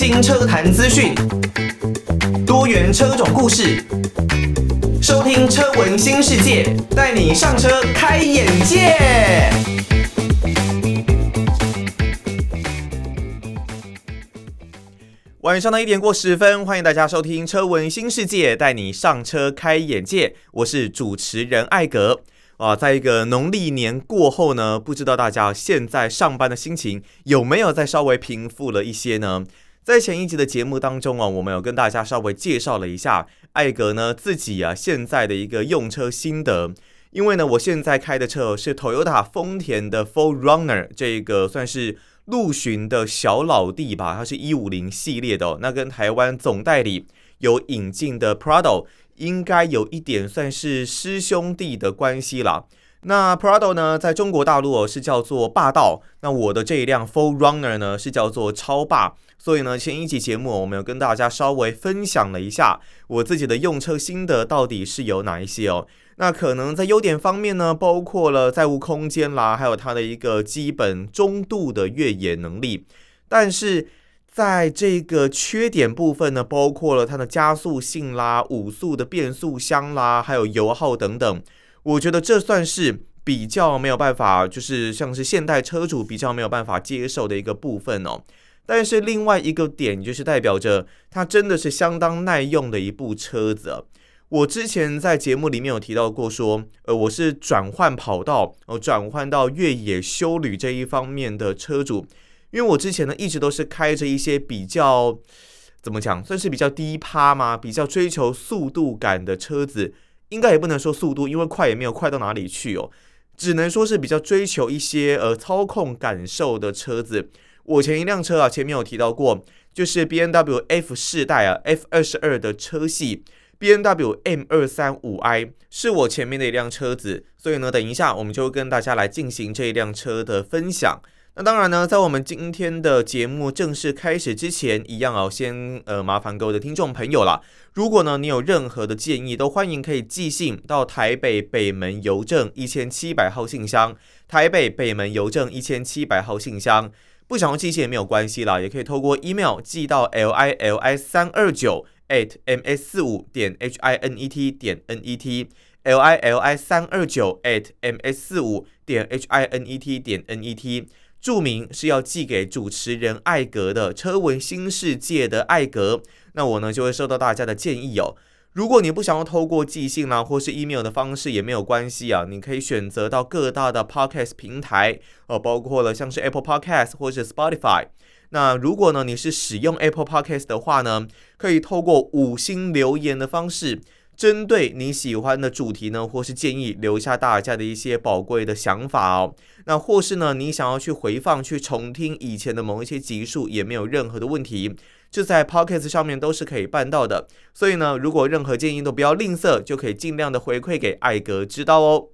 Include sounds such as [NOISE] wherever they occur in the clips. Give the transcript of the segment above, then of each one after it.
新车坛资讯，多元车种故事，收听车闻新世界，带你上车开眼界。晚上的一点过十分，欢迎大家收听车闻新世界，带你上车开眼界。我是主持人艾格。啊，在一个农历年过后呢，不知道大家现在上班的心情有没有再稍微平复了一些呢？在前一集的节目当中啊，我们有跟大家稍微介绍了一下艾格呢自己啊现在的一个用车心得。因为呢，我现在开的车是 Toyota 丰田的 f o r r u n n e r 这个算是陆巡的小老弟吧，它是一五零系列的。那跟台湾总代理有引进的 Prado。应该有一点算是师兄弟的关系啦。那 Prado 呢，在中国大陆是叫做霸道，那我的这一辆 Full Runner 呢是叫做超霸。所以呢，前一集节目我们有跟大家稍微分享了一下我自己的用车心得到底是有哪一些哦。那可能在优点方面呢，包括了载物空间啦，还有它的一个基本中度的越野能力，但是。在这个缺点部分呢，包括了它的加速性啦、五速的变速箱啦，还有油耗等等。我觉得这算是比较没有办法，就是像是现代车主比较没有办法接受的一个部分哦。但是另外一个点就是代表着它真的是相当耐用的一部车子。我之前在节目里面有提到过说，呃，我是转换跑道，哦，转换到越野修旅这一方面的车主。因为我之前呢一直都是开着一些比较怎么讲，算是比较低趴嘛，比较追求速度感的车子，应该也不能说速度，因为快也没有快到哪里去哦，只能说是比较追求一些呃操控感受的车子。我前一辆车啊，前面有提到过，就是 B N W F 世代啊，F 二十二的车系，B N W M 二三五 i 是我前面的一辆车子，所以呢，等一下我们就跟大家来进行这一辆车的分享。那当然呢，在我们今天的节目正式开始之前，一样哦，先呃麻烦各位的听众朋友啦。如果呢你有任何的建议，都欢迎可以寄信到台北北门邮政一千七百号信箱，台北北门邮政一千七百号信箱。不想要寄信也没有关系啦，也可以透过 email 寄到 l i l i 三二九 at m s 四五点 h i n e t 点 n e t l i l i 三二九 at m s 四五点 h i n e t 点 n e t。注明是要寄给主持人艾格的车文新世界的艾格，那我呢就会收到大家的建议哦。如果你不想要透过寄信啦，或是 email 的方式也没有关系啊，你可以选择到各大的 podcast 平台哦，包括了像是 Apple Podcast 或是 Spotify。那如果呢你是使用 Apple Podcast 的话呢，可以透过五星留言的方式。针对你喜欢的主题呢，或是建议留下大家的一些宝贵的想法哦。那或是呢，你想要去回放、去重听以前的某一些集数，也没有任何的问题，就在 Podcast 上面都是可以办到的。所以呢，如果任何建议都不要吝啬，就可以尽量的回馈给艾格知道哦。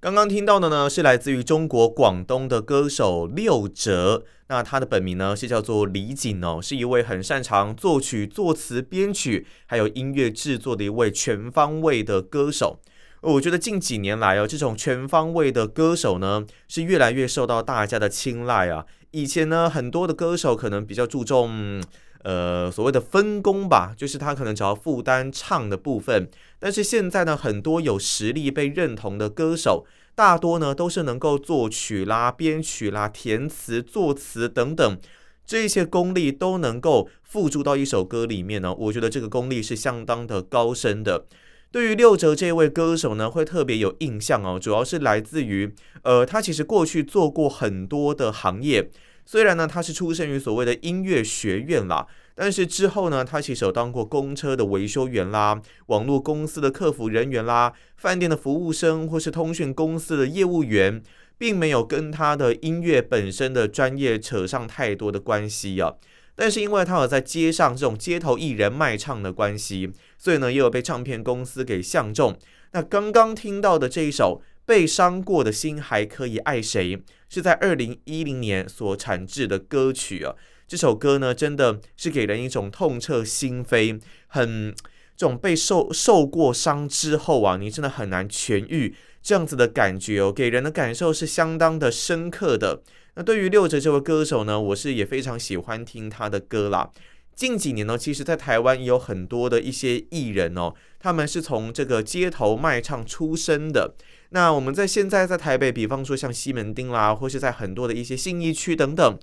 刚刚听到的呢，是来自于中国广东的歌手六哲。那他的本名呢是叫做李锦哦，是一位很擅长作曲、作词、编曲，还有音乐制作的一位全方位的歌手。我觉得近几年来哦，这种全方位的歌手呢，是越来越受到大家的青睐啊。以前呢，很多的歌手可能比较注重。呃，所谓的分工吧，就是他可能只要负担唱的部分。但是现在呢，很多有实力被认同的歌手，大多呢都是能够作曲啦、编曲啦、填词、作词等等，这些功力都能够付诸到一首歌里面呢。我觉得这个功力是相当的高深的。对于六哲这位歌手呢，会特别有印象哦，主要是来自于，呃，他其实过去做过很多的行业。虽然呢，他是出生于所谓的音乐学院啦，但是之后呢，他其实有当过公车的维修员啦，网络公司的客服人员啦，饭店的服务生，或是通讯公司的业务员，并没有跟他的音乐本身的专业扯上太多的关系啊。但是因为他有在街上这种街头艺人卖唱的关系，所以呢，也有被唱片公司给相中。那刚刚听到的这一首。被伤过的心还可以爱谁？是在二零一零年所产制的歌曲啊。这首歌呢，真的是给人一种痛彻心扉，很这种被受受过伤之后啊，你真的很难痊愈这样子的感觉哦。给人的感受是相当的深刻的。那对于六哲这位歌手呢，我是也非常喜欢听他的歌啦。近几年呢，其实，在台湾也有很多的一些艺人哦，他们是从这个街头卖唱出身的。那我们在现在在台北，比方说像西门町啦，或是在很多的一些信义区等等，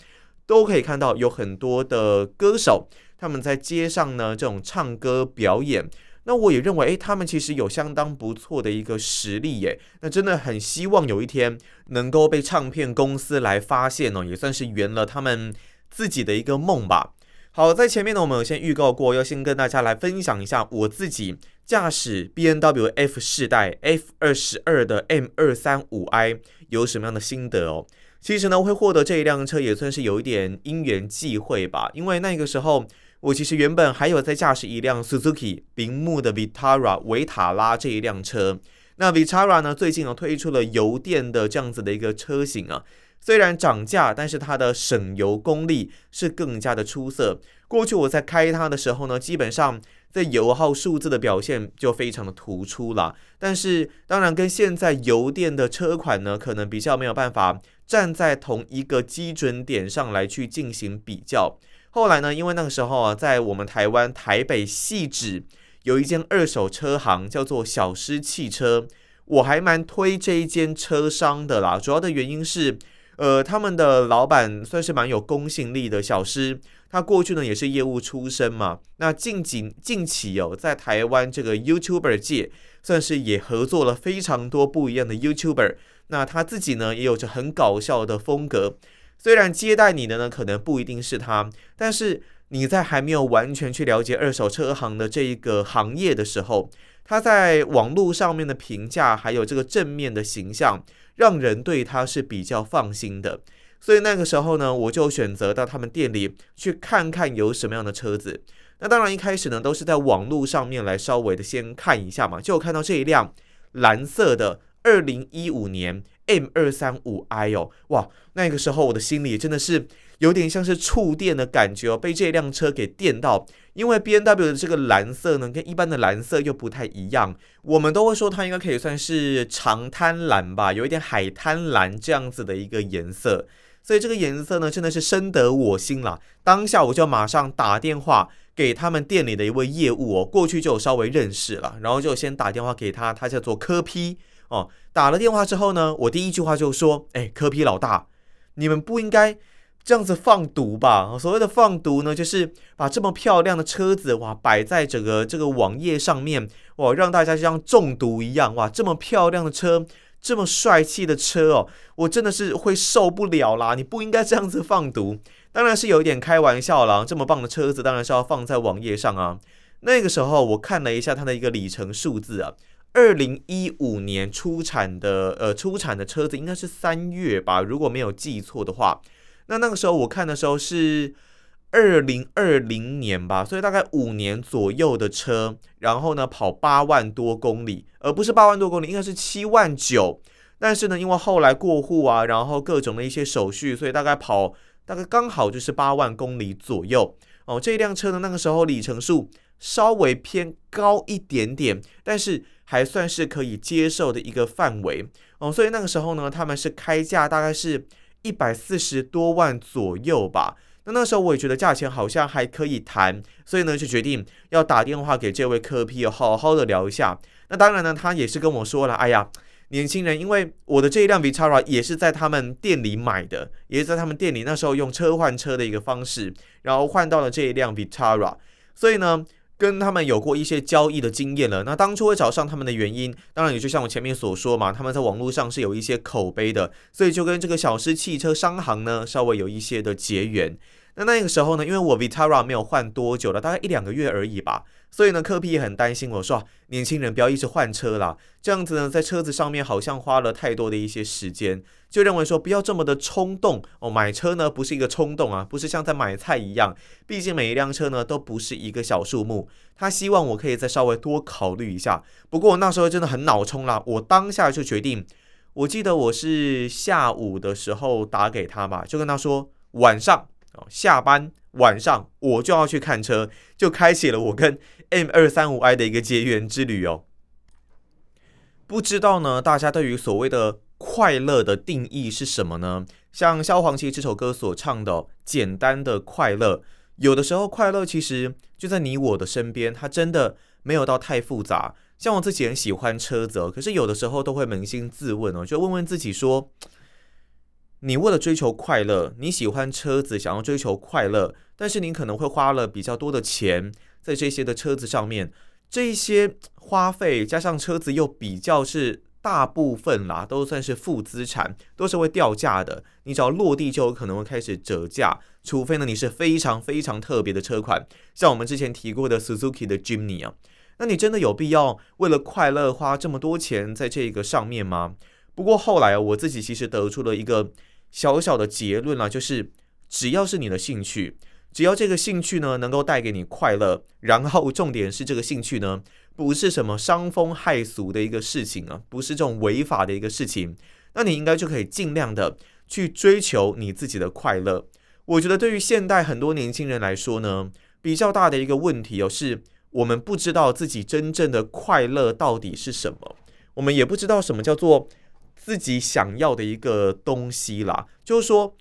都可以看到有很多的歌手，他们在街上呢这种唱歌表演。那我也认为，诶，他们其实有相当不错的一个实力耶。那真的很希望有一天能够被唱片公司来发现哦，也算是圆了他们自己的一个梦吧。好，在前面呢，我们有先预告过，要先跟大家来分享一下我自己驾驶 B N W F 世代 F 二十二的 M 二三五 I 有什么样的心得哦。其实呢，会获得这一辆车也算是有一点因缘际会吧，因为那个时候我其实原本还有在驾驶一辆 Suzuki 铃木的 Vitara 维塔拉这一辆车。那 Vitara 呢，最近呢推出了油电的这样子的一个车型啊。虽然涨价，但是它的省油功力是更加的出色。过去我在开它的时候呢，基本上在油耗数字的表现就非常的突出了。但是当然跟现在油电的车款呢，可能比较没有办法站在同一个基准点上来去进行比较。后来呢，因为那个时候啊，在我们台湾台北汐止有一间二手车行叫做小狮汽车，我还蛮推这一间车商的啦。主要的原因是。呃，他们的老板算是蛮有公信力的小狮，他过去呢也是业务出身嘛。那近几近期哦，在台湾这个 YouTuber 界，算是也合作了非常多不一样的 YouTuber。那他自己呢也有着很搞笑的风格。虽然接待你的呢可能不一定是他，但是你在还没有完全去了解二手车行的这一个行业的时候，他在网络上面的评价还有这个正面的形象。让人对他是比较放心的，所以那个时候呢，我就选择到他们店里去看看有什么样的车子。那当然一开始呢，都是在网络上面来稍微的先看一下嘛，就看到这一辆蓝色的二零一五年 M 二三五 I 哦，哇，那个时候我的心里真的是。有点像是触电的感觉哦，被这辆车给电到。因为 BMW 的这个蓝色呢，跟一般的蓝色又不太一样。我们都会说它应该可以算是长滩蓝吧，有一点海滩蓝这样子的一个颜色。所以这个颜色呢，真的是深得我心了。当下我就马上打电话给他们店里的一位业务哦，过去就稍微认识了，然后就先打电话给他，他叫做柯 P 哦。打了电话之后呢，我第一句话就说：“哎，科比老大，你们不应该。”这样子放毒吧，所谓的放毒呢，就是把这么漂亮的车子哇摆在整个这个网页上面，哇，让大家就像中毒一样哇，这么漂亮的车，这么帅气的车哦，我真的是会受不了啦！你不应该这样子放毒，当然是有一点开玩笑啦。这么棒的车子当然是要放在网页上啊。那个时候我看了一下它的一个里程数字啊，二零一五年出产的呃出产的车子应该是三月吧，如果没有记错的话。那那个时候我看的时候是二零二零年吧，所以大概五年左右的车，然后呢跑八万多公里，而不是八万多公里，应该是七万九。但是呢，因为后来过户啊，然后各种的一些手续，所以大概跑大概刚好就是八万公里左右。哦，这辆车呢那个时候里程数稍微偏高一点点，但是还算是可以接受的一个范围。哦，所以那个时候呢，他们是开价大概是。一百四十多万左右吧，那那时候我也觉得价钱好像还可以谈，所以呢就决定要打电话给这位柯 P，好好的聊一下。那当然呢，他也是跟我说了，哎呀，年轻人，因为我的这一辆 Vitara 也是在他们店里买的，也是在他们店里那时候用车换车的一个方式，然后换到了这一辆 Vitara，所以呢。跟他们有过一些交易的经验了。那当初会找上他们的原因，当然也就像我前面所说嘛，他们在网络上是有一些口碑的，所以就跟这个小狮汽车商行呢稍微有一些的结缘。那那个时候呢，因为我 Vitara 没有换多久了，大概一两个月而已吧。所以呢，柯 P 也很担心我说，年轻人不要一直换车啦，这样子呢，在车子上面好像花了太多的一些时间，就认为说不要这么的冲动哦。买车呢不是一个冲动啊，不是像在买菜一样，毕竟每一辆车呢都不是一个小数目。他希望我可以再稍微多考虑一下。不过我那时候真的很脑冲啦，我当下就决定，我记得我是下午的时候打给他吧，就跟他说晚上哦下班。晚上我就要去看车，就开启了我跟 [LAUGHS] M 二三五 I 的一个结缘之旅哦。不知道呢，大家对于所谓的快乐的定义是什么呢？像萧煌奇这首歌所唱的“简单的快乐”，有的时候快乐其实就在你我的身边，它真的没有到太复杂。像我自己很喜欢车子，可是有的时候都会扪心自问哦，就问问自己说：你为了追求快乐，你喜欢车子，想要追求快乐，但是你可能会花了比较多的钱在这些的车子上面，这一些花费加上车子又比较是。大部分啦都算是负资产，都是会掉价的。你只要落地就有可能会开始折价，除非呢你是非常非常特别的车款，像我们之前提过的 Suzuki 的 Jimny 啊。那你真的有必要为了快乐花这么多钱在这个上面吗？不过后来啊，我自己其实得出了一个小小的结论啦，就是只要是你的兴趣，只要这个兴趣呢能够带给你快乐，然后重点是这个兴趣呢。不是什么伤风害俗的一个事情啊，不是这种违法的一个事情，那你应该就可以尽量的去追求你自己的快乐。我觉得对于现代很多年轻人来说呢，比较大的一个问题哦，是我们不知道自己真正的快乐到底是什么，我们也不知道什么叫做自己想要的一个东西啦，就是说。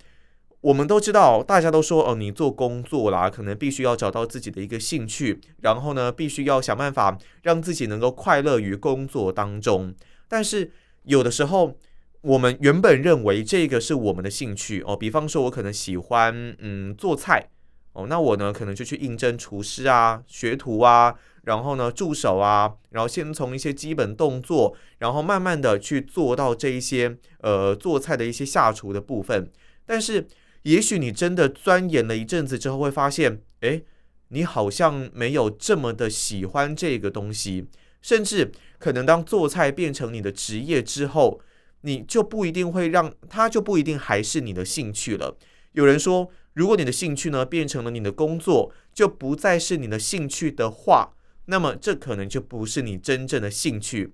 我们都知道，大家都说哦，你做工作啦，可能必须要找到自己的一个兴趣，然后呢，必须要想办法让自己能够快乐于工作当中。但是有的时候，我们原本认为这个是我们的兴趣哦，比方说，我可能喜欢嗯做菜哦，那我呢可能就去应征厨师啊、学徒啊，然后呢助手啊，然后先从一些基本动作，然后慢慢的去做到这一些呃做菜的一些下厨的部分，但是。也许你真的钻研了一阵子之后，会发现，诶，你好像没有这么的喜欢这个东西，甚至可能当做菜变成你的职业之后，你就不一定会让它就不一定还是你的兴趣了。有人说，如果你的兴趣呢变成了你的工作，就不再是你的兴趣的话，那么这可能就不是你真正的兴趣，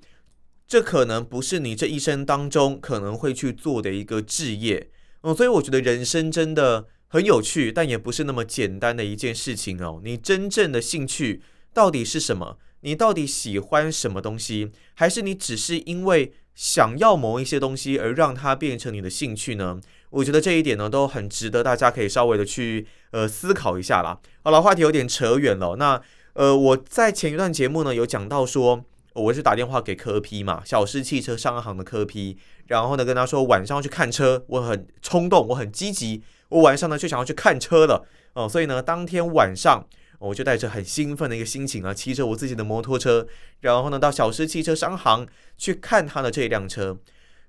这可能不是你这一生当中可能会去做的一个置业。哦，所以我觉得人生真的很有趣，但也不是那么简单的一件事情哦。你真正的兴趣到底是什么？你到底喜欢什么东西？还是你只是因为想要某一些东西而让它变成你的兴趣呢？我觉得这一点呢都很值得大家可以稍微的去呃思考一下啦。好了，话题有点扯远了。那呃，我在前一段节目呢有讲到说。我是打电话给科 P 嘛，小狮汽车商行的科 P，然后呢跟他说晚上要去看车，我很冲动，我很积极，我晚上呢就想要去看车了哦，所以呢当天晚上我就带着很兴奋的一个心情啊，骑着我自己的摩托车，然后呢到小狮汽车商行去看他的这一辆车。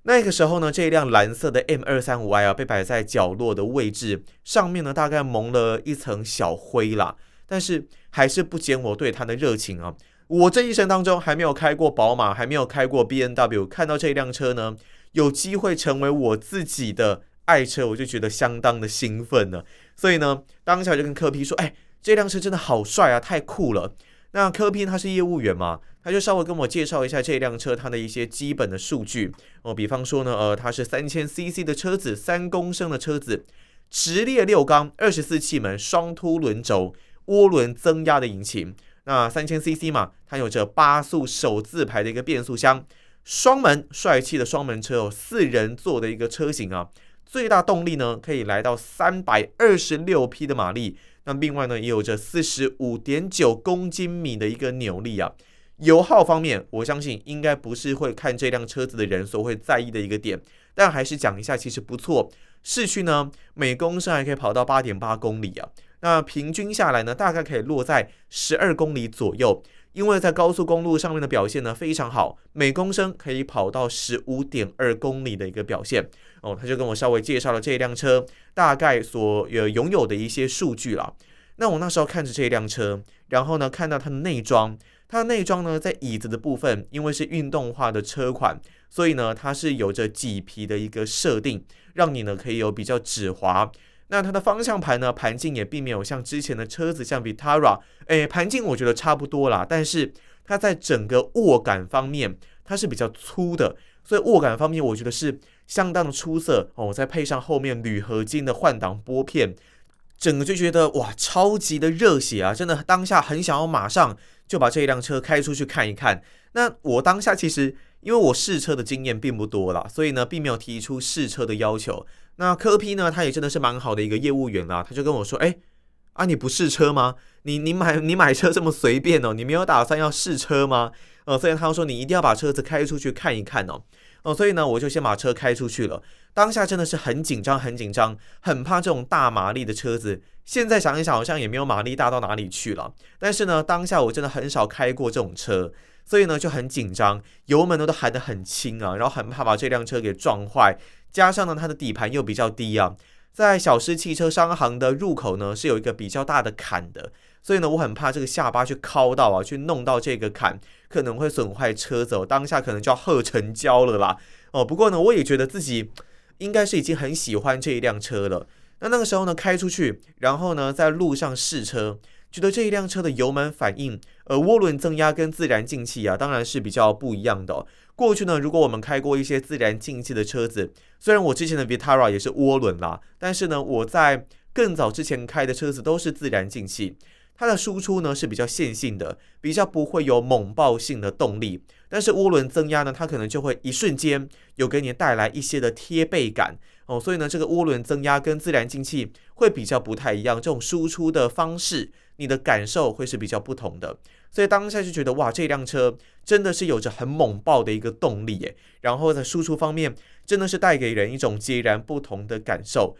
那个时候呢，这一辆蓝色的 M 二三五 i 啊被摆在角落的位置，上面呢大概蒙了一层小灰啦，但是还是不减我对它的热情啊。我这一生当中还没有开过宝马，还没有开过 BMW，看到这辆车呢，有机会成为我自己的爱车，我就觉得相当的兴奋了。所以呢，当下就跟柯皮说：“哎，这辆车真的好帅啊，太酷了。”那柯皮他是业务员嘛，他就稍微跟我介绍一下这辆车它的一些基本的数据哦，比方说呢，呃，它是三千 CC 的车子，三公升的车子，直列六缸，二十四气门，双凸轮轴，涡轮增压的引擎。那三千 CC 嘛，它有着八速手自排的一个变速箱，双门帅气的双门车哦，四人座的一个车型啊，最大动力呢可以来到三百二十六匹的马力，那另外呢也有着四十五点九公斤米的一个扭力啊。油耗方面，我相信应该不是会看这辆车子的人所会在意的一个点，但还是讲一下，其实不错，市区呢每公升还可以跑到八点八公里啊。那平均下来呢，大概可以落在十二公里左右，因为在高速公路上面的表现呢非常好，每公升可以跑到十五点二公里的一个表现哦。他就跟我稍微介绍了这一辆车大概所有拥有的一些数据了。那我那时候看着这一辆车，然后呢看到它的内装，它的内装呢在椅子的部分，因为是运动化的车款，所以呢它是有着麂皮的一个设定，让你呢可以有比较止滑。那它的方向盘呢？盘径也并没有像之前的车子，像 Vitara，诶，盘径我觉得差不多啦。但是它在整个握感方面，它是比较粗的，所以握感方面我觉得是相当的出色哦。再配上后面铝合金的换挡拨片，整个就觉得哇，超级的热血啊！真的当下很想要马上就把这一辆车开出去看一看。那我当下其实因为我试车的经验并不多啦，所以呢，并没有提出试车的要求。那柯 P 呢，他也真的是蛮好的一个业务员啦，他就跟我说：“哎，啊，你不试车吗？你你买你买车这么随便哦，你没有打算要试车吗？”呃，所以他说：“你一定要把车子开出去看一看哦。”哦，所以呢，我就先把车开出去了。当下真的是很紧张，很紧张，很怕这种大马力的车子。现在想一想，好像也没有马力大到哪里去了。但是呢，当下我真的很少开过这种车，所以呢就很紧张，油门呢都喊得很轻啊，然后很怕把这辆车给撞坏。加上呢，它的底盘又比较低啊，在小狮汽车商行的入口呢是有一个比较大的坎的。所以呢，我很怕这个下巴去敲到啊，去弄到这个坎，可能会损坏车子哦。当下可能就要喝成胶了啦。[LAUGHS] 哦，不过呢，我也觉得自己应该是已经很喜欢这一辆车了。那那个时候呢，开出去，然后呢，在路上试车，觉得这一辆车的油门反应，呃，涡轮增压跟自然进气啊，当然是比较不一样的。过去呢，如果我们开过一些自然进气的车子，虽然我之前的 Vitara 也是涡轮啦，但是呢，我在更早之前开的车子都是自然进气。它的输出呢是比较线性的，比较不会有猛爆性的动力，但是涡轮增压呢，它可能就会一瞬间有给你带来一些的贴背感。哦，所以呢，这个涡轮增压跟自然进气会比较不太一样，这种输出的方式，你的感受会是比较不同的，所以当下就觉得哇，这辆车真的是有着很猛爆的一个动力耶，然后在输出方面真的是带给人一种截然不同的感受。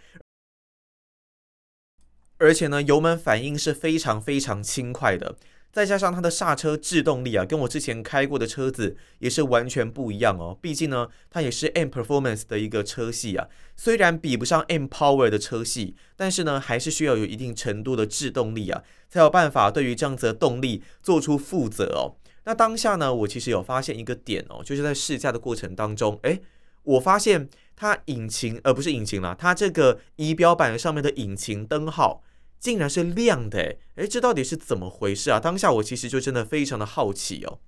而且呢，油门反应是非常非常轻快的，再加上它的刹车制动力啊，跟我之前开过的车子也是完全不一样哦。毕竟呢，它也是 M Performance 的一个车系啊，虽然比不上 M Power 的车系，但是呢，还是需要有一定程度的制动力啊，才有办法对于这样子的动力做出负责哦。那当下呢，我其实有发现一个点哦，就是在试驾的过程当中，诶，我发现它引擎，呃、不是引擎啦，它这个仪表板上面的引擎灯号。竟然是亮的，诶，这到底是怎么回事啊？当下我其实就真的非常的好奇哦。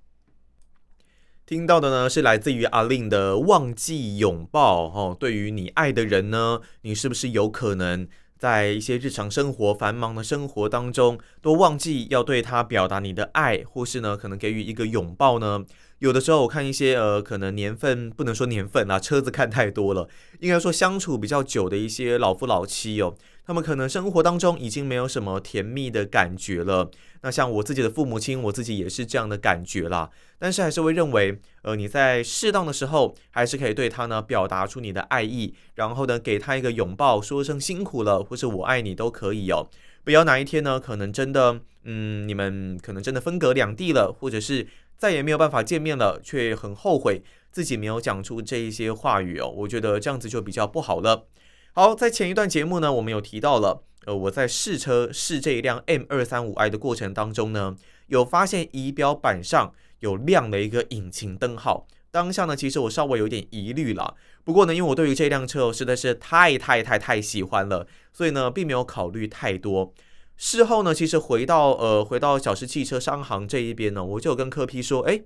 听到的呢是来自于阿令的《忘记拥抱》哦。对于你爱的人呢，你是不是有可能在一些日常生活繁忙的生活当中，都忘记要对他表达你的爱，或是呢可能给予一个拥抱呢？有的时候我看一些呃，可能年份不能说年份啊，车子看太多了，应该说相处比较久的一些老夫老妻哦，他们可能生活当中已经没有什么甜蜜的感觉了。那像我自己的父母亲，我自己也是这样的感觉啦。但是还是会认为，呃，你在适当的时候，还是可以对他呢表达出你的爱意，然后呢给他一个拥抱，说声辛苦了，或是我爱你都可以哦。不要哪一天呢，可能真的，嗯，你们可能真的分隔两地了，或者是。再也没有办法见面了，却很后悔自己没有讲出这一些话语哦。我觉得这样子就比较不好了。好，在前一段节目呢，我们有提到了，呃，我在试车试这一辆 M 二三五 i 的过程当中呢，有发现仪表板上有亮了一个引擎灯号。当下呢，其实我稍微有点疑虑了。不过呢，因为我对于这辆车实在是太太太太喜欢了，所以呢，并没有考虑太多。事后呢，其实回到呃回到小狮汽车商行这一边呢，我就跟柯 P 说，诶，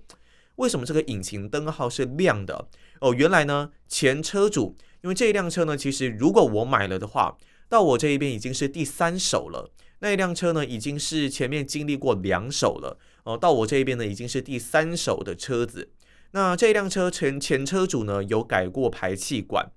为什么这个引擎灯号是亮的？哦，原来呢，前车主因为这一辆车呢，其实如果我买了的话，到我这一边已经是第三手了。那一辆车呢，已经是前面经历过两手了。哦，到我这一边呢，已经是第三手的车子。那这辆车前前车主呢，有改过排气管。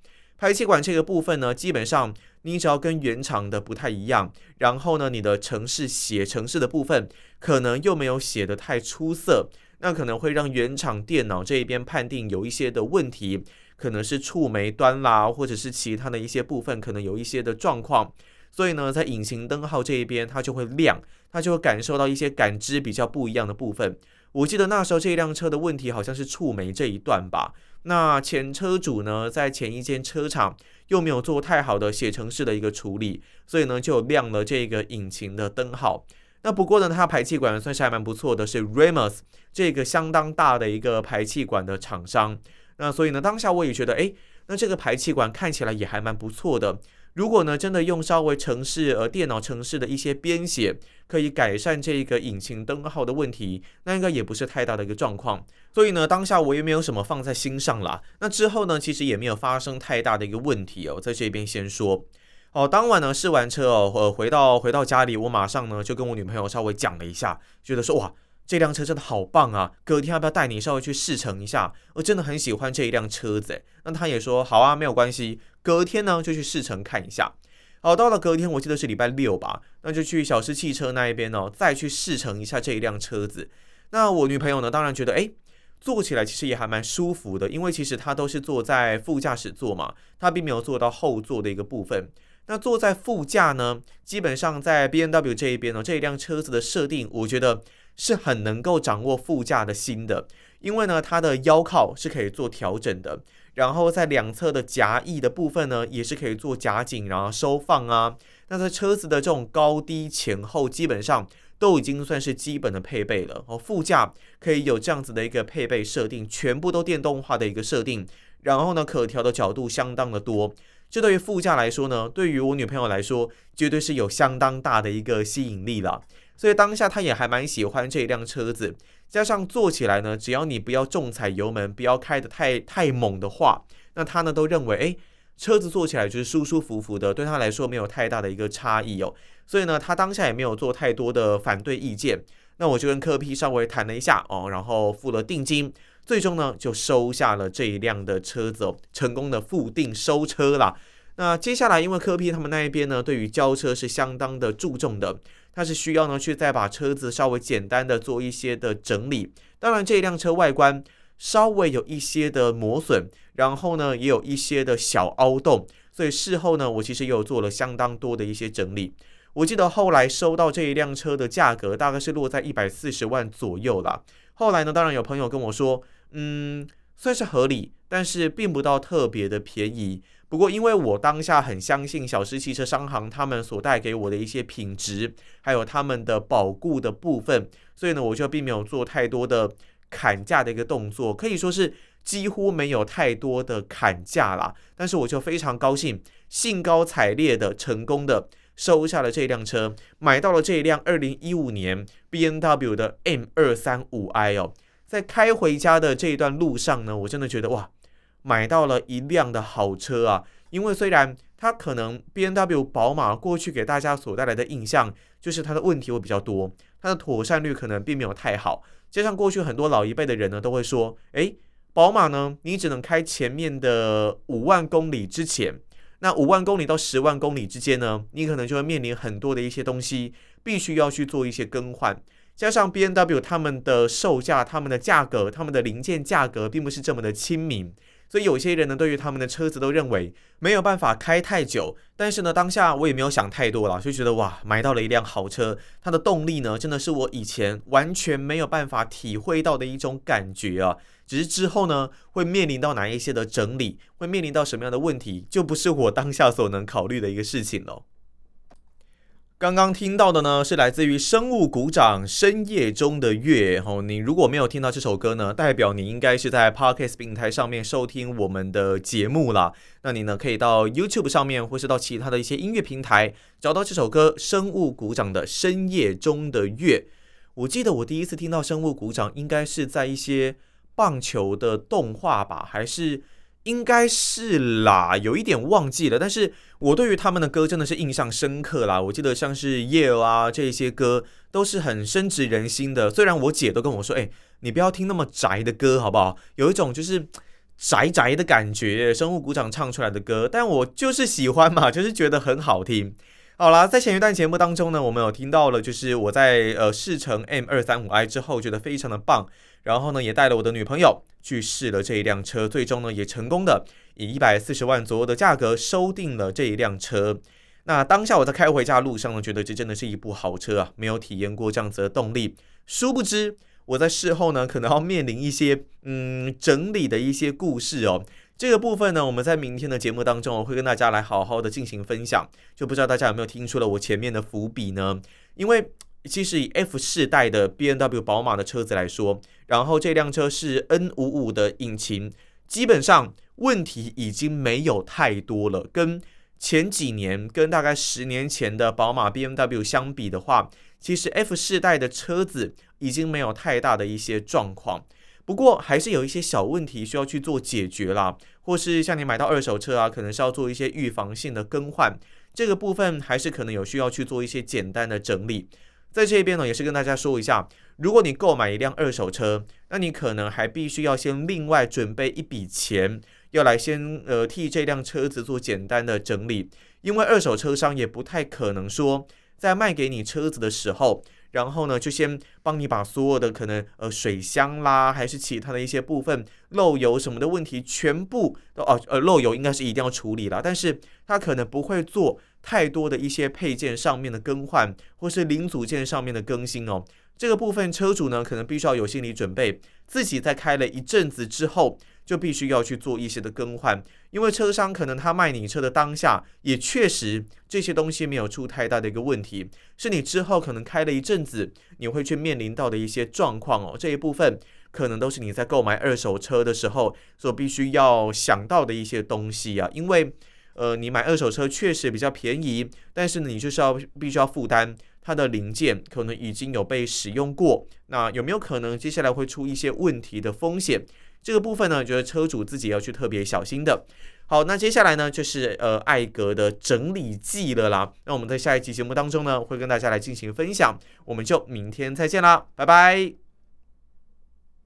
排气管这个部分呢，基本上你只要跟原厂的不太一样，然后呢，你的城市写城市的部分可能又没有写得太出色，那可能会让原厂电脑这一边判定有一些的问题，可能是触媒端啦，或者是其他的一些部分可能有一些的状况，所以呢，在引擎灯号这一边它就会亮，它就会感受到一些感知比较不一样的部分。我记得那时候这辆车的问题好像是触媒这一段吧。那前车主呢，在前一间车厂又没有做太好的写程式的一个处理，所以呢就亮了这个引擎的灯号。那不过呢，它排气管算是还蛮不错的，是 Ramos 这个相当大的一个排气管的厂商。那所以呢，当下我也觉得，哎，那这个排气管看起来也还蛮不错的。如果呢，真的用稍微程式呃电脑程式的一些编写，可以改善这个引擎灯号的问题，那应该也不是太大的一个状况。所以呢，当下我也没有什么放在心上啦。那之后呢，其实也没有发生太大的一个问题哦。在这边先说，哦，当晚呢试完车哦，呃，回到回到家里，我马上呢就跟我女朋友稍微讲了一下，觉得说哇，这辆车真的好棒啊，隔天要不要带你稍微去试乘一下？我真的很喜欢这一辆车子。”那他也说：“好啊，没有关系，隔天呢就去试乘看一下。”好，到了隔天，我记得是礼拜六吧，那就去小狮汽车那一边哦，再去试乘一下这一辆车子。那我女朋友呢，当然觉得，哎，坐起来其实也还蛮舒服的，因为其实她都是坐在副驾驶座嘛，她并没有坐到后座的一个部分。那坐在副驾呢，基本上在 B N W 这一边呢，这一辆车子的设定，我觉得是很能够掌握副驾的心的，因为呢，它的腰靠是可以做调整的。然后在两侧的夹翼的部分呢，也是可以做夹紧，然后收放啊。那在车子的这种高低前后，基本上都已经算是基本的配备了。哦，副驾可以有这样子的一个配备设定，全部都电动化的一个设定。然后呢，可调的角度相当的多。这对于副驾来说呢，对于我女朋友来说，绝对是有相当大的一个吸引力了。所以当下他也还蛮喜欢这一辆车子。加上坐起来呢，只要你不要重踩油门，不要开得太太猛的话，那他呢都认为，诶，车子坐起来就是舒舒服服的，对他来说没有太大的一个差异哦。所以呢，他当下也没有做太多的反对意见。那我就跟柯 P 稍微谈了一下哦，然后付了定金，最终呢就收下了这一辆的车子哦，成功的付定收车了。那接下来，因为柯 P 他们那一边呢，对于交车是相当的注重的。它是需要呢去再把车子稍微简单的做一些的整理，当然这一辆车外观稍微有一些的磨损，然后呢也有一些的小凹洞，所以事后呢我其实也有做了相当多的一些整理。我记得后来收到这一辆车的价格大概是落在一百四十万左右啦。后来呢，当然有朋友跟我说，嗯，算是合理，但是并不到特别的便宜。不过，因为我当下很相信小狮汽车商行他们所带给我的一些品质，还有他们的保固的部分，所以呢，我就并没有做太多的砍价的一个动作，可以说是几乎没有太多的砍价啦。但是我就非常高兴，兴高采烈的成功的收下了这辆车，买到了这一辆二零一五年 BMW 的 M 二三五 i 哦，在开回家的这一段路上呢，我真的觉得哇。买到了一辆的好车啊！因为虽然它可能 B N W、宝马过去给大家所带来的印象就是它的问题会比较多，它的妥善率可能并没有太好。加上过去很多老一辈的人呢都会说：“诶，宝马呢，你只能开前面的五万公里之前，那五万公里到十万公里之间呢，你可能就会面临很多的一些东西，必须要去做一些更换。加上 B N W 他们的售价、他们的价格、他们的零件价格并不是这么的亲民。”所以有些人呢，对于他们的车子都认为没有办法开太久。但是呢，当下我也没有想太多了，就觉得哇，买到了一辆豪车，它的动力呢，真的是我以前完全没有办法体会到的一种感觉啊。只是之后呢，会面临到哪一些的整理，会面临到什么样的问题，就不是我当下所能考虑的一个事情了。刚刚听到的呢，是来自于生物鼓掌深夜中的月。哦，你如果没有听到这首歌呢，代表你应该是在 Podcast 平台上面收听我们的节目啦。那你呢，可以到 YouTube 上面，或是到其他的一些音乐平台，找到这首歌《生物鼓掌的深夜中的月》。我记得我第一次听到生物鼓掌，应该是在一些棒球的动画吧，还是？应该是啦，有一点忘记了。但是我对于他们的歌真的是印象深刻啦。我记得像是《Yeah》啊这些歌都是很深植人心的。虽然我姐都跟我说：“哎，你不要听那么宅的歌，好不好？有一种就是宅宅的感觉。”生物鼓掌唱出来的歌，但我就是喜欢嘛，就是觉得很好听。好啦，在前一段节目当中呢，我们有听到了，就是我在呃试乘 M 二三五 i 之后，觉得非常的棒。然后呢，也带了我的女朋友去试了这一辆车，最终呢，也成功的以一百四十万左右的价格收定了这一辆车。那当下我在开回家路上呢，觉得这真的是一部好车啊，没有体验过这样子的动力。殊不知我在事后呢，可能要面临一些嗯整理的一些故事哦。这个部分呢，我们在明天的节目当中我会跟大家来好好的进行分享。就不知道大家有没有听出了我前面的伏笔呢？因为其实以 F 世代的 BMW 宝马的车子来说，然后这辆车是 N 五五的引擎，基本上问题已经没有太多了。跟前几年、跟大概十年前的宝马 BMW 相比的话，其实 F 世代的车子已经没有太大的一些状况。不过还是有一些小问题需要去做解决啦，或是像你买到二手车啊，可能是要做一些预防性的更换，这个部分还是可能有需要去做一些简单的整理。在这边呢，也是跟大家说一下，如果你购买一辆二手车，那你可能还必须要先另外准备一笔钱，要来先呃替这辆车子做简单的整理，因为二手车商也不太可能说在卖给你车子的时候。然后呢，就先帮你把所有的可能呃水箱啦，还是其他的一些部分漏油什么的问题，全部都哦呃漏油应该是一定要处理了，但是他可能不会做太多的一些配件上面的更换，或是零组件上面的更新哦。这个部分车主呢，可能必须要有心理准备，自己在开了一阵子之后。就必须要去做一些的更换，因为车商可能他卖你车的当下，也确实这些东西没有出太大的一个问题，是你之后可能开了一阵子，你会去面临到的一些状况哦。这一部分可能都是你在购买二手车的时候所必须要想到的一些东西啊。因为呃，你买二手车确实比较便宜，但是呢，你就是要必须要负担它的零件可能已经有被使用过，那有没有可能接下来会出一些问题的风险？这个部分呢，觉得车主自己要去特别小心的。好，那接下来呢，就是呃艾格的整理记了啦。那我们在下一期节目当中呢，会跟大家来进行分享。我们就明天再见啦，拜拜。